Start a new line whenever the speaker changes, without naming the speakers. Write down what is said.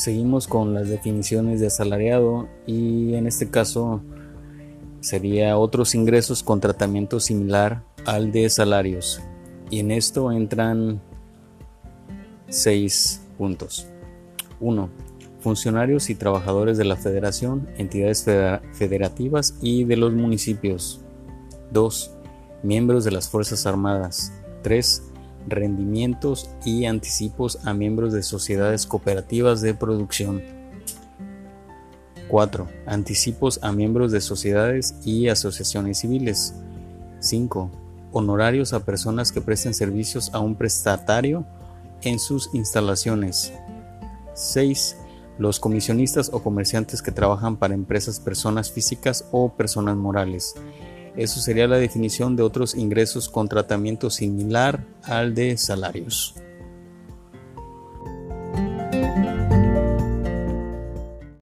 seguimos con las definiciones de asalariado y en este caso sería otros ingresos con tratamiento similar al de salarios. Y en esto entran seis puntos. 1. Funcionarios y trabajadores de la Federación, entidades federativas y de los municipios. 2. Miembros de las Fuerzas Armadas. 3. Rendimientos y anticipos a miembros de sociedades cooperativas de producción. 4. Anticipos a miembros de sociedades y asociaciones civiles. 5. Honorarios a personas que presten servicios a un prestatario en sus instalaciones. 6. Los comisionistas o comerciantes que trabajan para empresas, personas físicas o personas morales. Eso sería la definición de otros ingresos con tratamiento similar al de salarios.